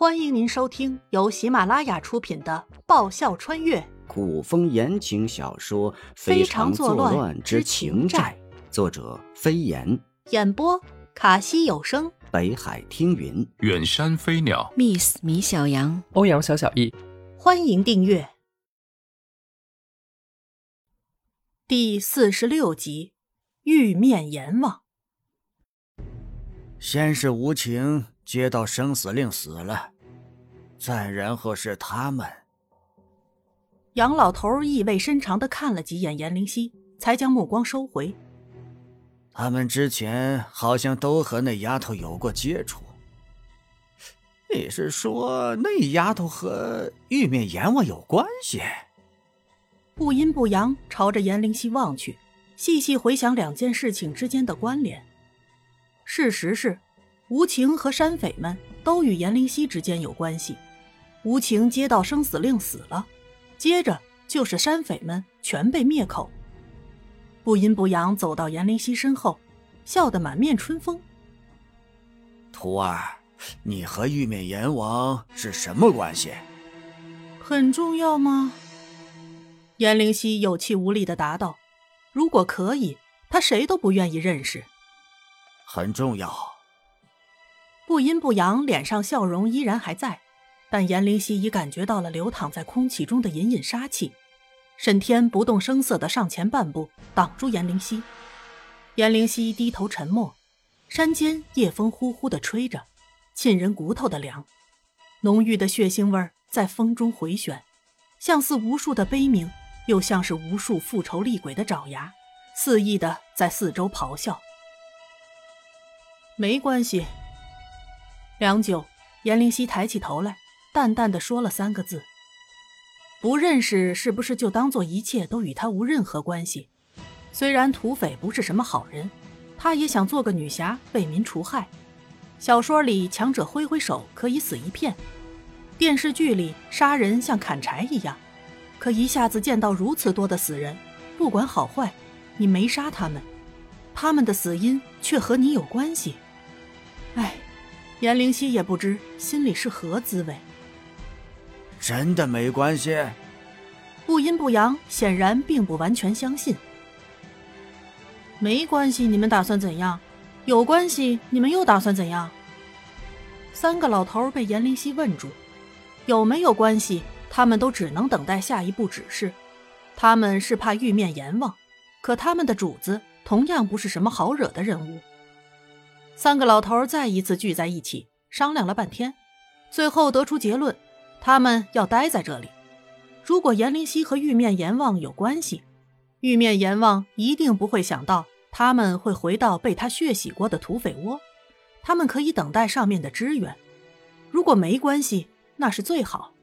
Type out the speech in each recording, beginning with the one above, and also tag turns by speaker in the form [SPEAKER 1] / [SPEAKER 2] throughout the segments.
[SPEAKER 1] 欢迎您收听由喜马拉雅出品的《爆笑穿越
[SPEAKER 2] 古风言情小说《
[SPEAKER 1] 非
[SPEAKER 2] 常
[SPEAKER 1] 作
[SPEAKER 2] 乱之
[SPEAKER 1] 情
[SPEAKER 2] 债》，作者飞檐，
[SPEAKER 1] 演播卡西有声，
[SPEAKER 2] 北海听云，
[SPEAKER 3] 远山飞鸟
[SPEAKER 4] ，Miss 米小羊，
[SPEAKER 5] 欧阳小小易。
[SPEAKER 1] 欢迎订阅第四十六集《玉面阎王》。
[SPEAKER 6] 先是无情接到生死令死了，再然后是他们。
[SPEAKER 1] 杨老头意味深长的看了几眼严灵犀，才将目光收回。
[SPEAKER 6] 他们之前好像都和那丫头有过接触。你是说那丫头和玉面阎王有关系？
[SPEAKER 1] 不阴不阳朝着严灵犀望去，细细回想两件事情之间的关联。事实是，无情和山匪们都与严灵犀之间有关系。无情接到生死令死了，接着就是山匪们全被灭口。不阴不阳走到严灵犀身后，笑得满面春风。
[SPEAKER 6] 徒儿，你和玉面阎王是什么关系？
[SPEAKER 1] 很重要吗？严灵犀有气无力的答道：“如果可以，他谁都不愿意认识。”
[SPEAKER 6] 很重要。
[SPEAKER 1] 不阴不阳脸上笑容依然还在，但严灵夕已感觉到了流淌在空气中的隐隐杀气。沈天不动声色的上前半步，挡住严灵犀。严灵夕低头沉默。山间夜风呼呼的吹着，沁人骨头的凉，浓郁的血腥味在风中回旋，像似无数的悲鸣，又像是无数复仇厉鬼的爪牙，肆意的在四周咆哮。没关系。良久，严灵犀抬起头来，淡淡的说了三个字：“不认识，是不是就当做一切都与他无任何关系？虽然土匪不是什么好人，他也想做个女侠，为民除害。小说里强者挥挥手可以死一片，电视剧里杀人像砍柴一样，可一下子见到如此多的死人，不管好坏，你没杀他们，他们的死因却和你有关系。”哎，严灵犀也不知心里是何滋味。
[SPEAKER 6] 真的没关系？
[SPEAKER 1] 不阴不阳显然并不完全相信。没关系，你们打算怎样？有关系，你们又打算怎样？三个老头被严灵犀问住，有没有关系？他们都只能等待下一步指示。他们是怕玉面阎王，可他们的主子同样不是什么好惹的人物。三个老头再一次聚在一起，商量了半天，最后得出结论：他们要待在这里。如果严灵犀和玉面阎王有关系，玉面阎王一定不会想到他们会回到被他血洗过的土匪窝。他们可以等待上面的支援。如果没关系，那是最好。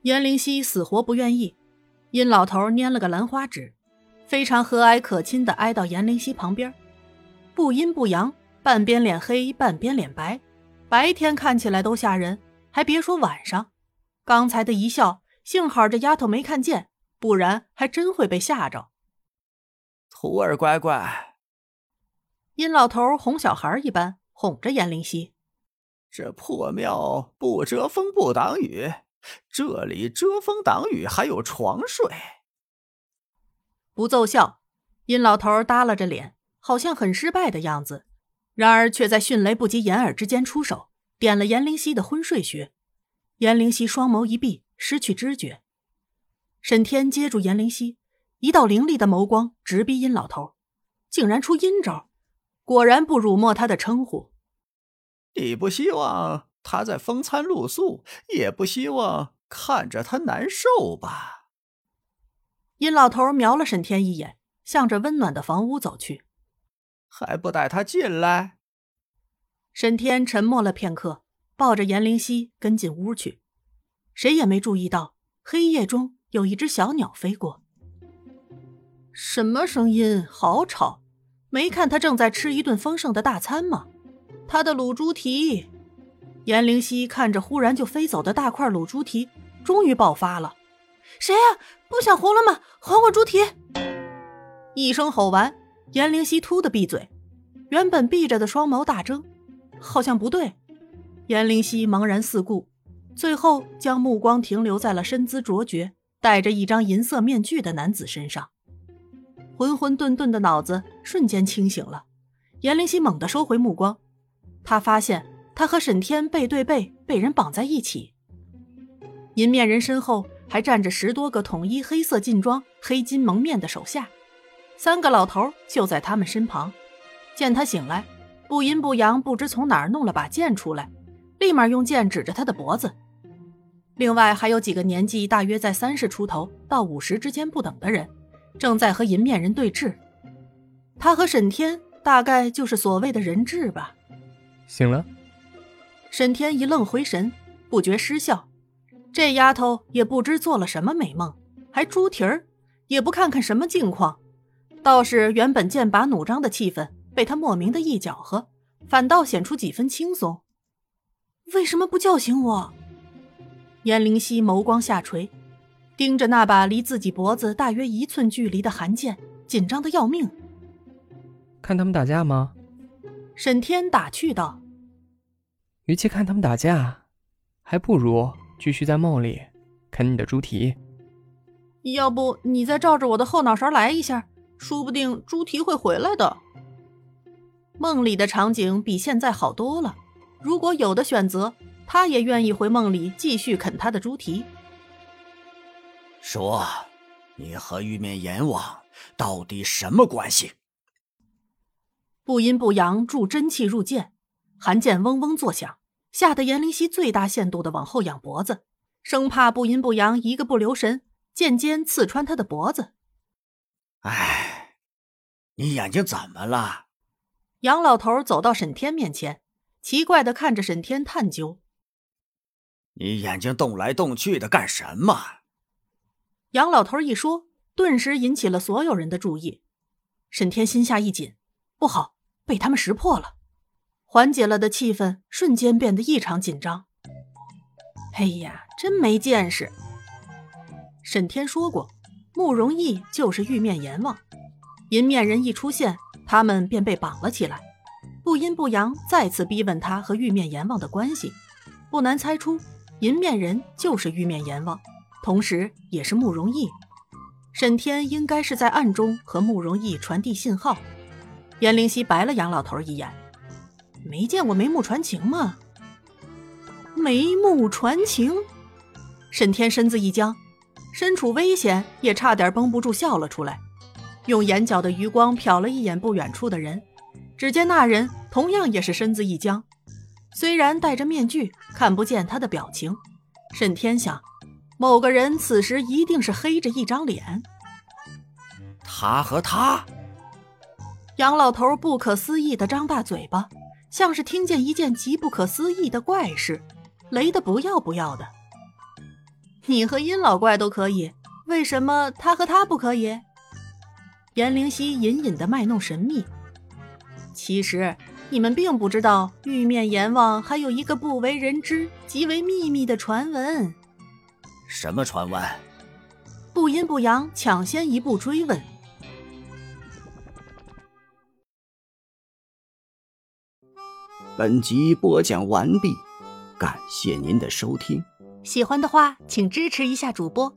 [SPEAKER 1] 严灵犀死活不愿意。殷老头拈了个兰花指，非常和蔼可亲地挨到严灵犀旁边，不阴不阳。半边脸黑，半边脸白，白天看起来都吓人，还别说晚上。刚才的一笑，幸好这丫头没看见，不然还真会被吓着。
[SPEAKER 6] 徒儿乖乖。
[SPEAKER 1] 殷老头哄小孩一般哄着严灵犀：“
[SPEAKER 6] 这破庙不遮风不挡雨，这里遮风挡雨还有床睡。”
[SPEAKER 1] 不奏效。殷老头耷拉着脸，好像很失败的样子。然而，却在迅雷不及掩耳之间出手，点了严灵犀的昏睡穴。严灵犀双眸一闭，失去知觉。沈天接住严灵犀，一道凌厉的眸光直逼殷老头，竟然出阴招，果然不辱没他的称呼。
[SPEAKER 6] 你不希望他在风餐露宿，也不希望看着他难受吧？
[SPEAKER 1] 殷老头瞄了沈天一眼，向着温暖的房屋走去。
[SPEAKER 6] 还不带他进来？
[SPEAKER 1] 沈天沉默了片刻，抱着严灵犀跟进屋去。谁也没注意到，黑夜中有一只小鸟飞过。什么声音？好吵！没看他正在吃一顿丰盛的大餐吗？他的卤猪蹄。严灵犀看着忽然就飞走的大块卤猪蹄，终于爆发了：“谁呀？不想活了吗？还我猪蹄！”一声吼完。严灵犀突的闭嘴，原本闭着的双眸大睁，好像不对。颜灵犀茫然四顾，最后将目光停留在了身姿卓绝、戴着一张银色面具的男子身上。浑浑沌沌的脑子瞬间清醒了，颜灵犀猛地收回目光，他发现他和沈天背对背被人绑在一起，银面人身后还站着十多个统一黑色劲装、黑金蒙面的手下，三个老头就在他们身旁。见他醒来，不阴不阳不知从哪儿弄了把剑出来，立马用剑指着他的脖子。另外还有几个年纪大约在三十出头到五十之间不等的人。正在和银面人对峙，他和沈天大概就是所谓的人质吧。
[SPEAKER 3] 醒了，
[SPEAKER 1] 沈天一愣，回神，不觉失笑。这丫头也不知做了什么美梦，还猪蹄儿，也不看看什么境况，倒是原本剑拔弩张的气氛被他莫名的一搅和，反倒显出几分轻松。为什么不叫醒我？颜灵犀眸光下垂。盯着那把离自己脖子大约一寸距离的寒剑，紧张的要命。
[SPEAKER 3] 看他们打架吗？
[SPEAKER 1] 沈天打趣道：“
[SPEAKER 3] 与其看他们打架，还不如继续在梦里啃你的猪蹄。
[SPEAKER 1] 要不你再照着我的后脑勺来一下，说不定猪蹄会回来的。”梦里的场景比现在好多了。如果有的选择，他也愿意回梦里继续啃他的猪蹄。
[SPEAKER 6] 说，你和玉面阎王到底什么关系？
[SPEAKER 1] 不阴不阳，助真气入剑，寒剑嗡嗡作响，吓得严灵犀最大限度的往后仰脖子，生怕不阴不阳一个不留神，剑尖刺穿他的脖子。
[SPEAKER 6] 哎，你眼睛怎么了？
[SPEAKER 1] 杨老头走到沈天面前，奇怪的看着沈天，探究：“
[SPEAKER 6] 你眼睛动来动去的干什么？”
[SPEAKER 1] 杨老头一说，顿时引起了所有人的注意。沈天心下一紧，不好，被他们识破了。缓解了的气氛瞬间变得异常紧张。哎呀，真没见识！沈天说过，慕容逸就是玉面阎王，银面人一出现，他们便被绑了起来。不阴不阳再次逼问他和玉面阎王的关系，不难猜出，银面人就是玉面阎王。同时，也是慕容逸。沈天应该是在暗中和慕容逸传递信号。颜灵犀白了杨老头一眼：“没见过眉目传情吗？”眉目传情。沈天身子一僵，身处危险也差点绷不住笑了出来，用眼角的余光瞟了一眼不远处的人，只见那人同样也是身子一僵，虽然戴着面具，看不见他的表情。沈天想。某个人此时一定是黑着一张脸。
[SPEAKER 6] 他和他，
[SPEAKER 1] 杨老头不可思议的张大嘴巴，像是听见一件极不可思议的怪事，雷的不要不要的。你和殷老怪都可以，为什么他和他不可以？颜灵犀隐隐的卖弄神秘。其实你们并不知道，玉面阎王还有一个不为人知、极为秘密的传闻。
[SPEAKER 6] 什么传闻？
[SPEAKER 1] 不阴不阳抢先一步追问。
[SPEAKER 2] 本集播讲完毕，感谢您的收听。
[SPEAKER 1] 喜欢的话，请支持一下主播，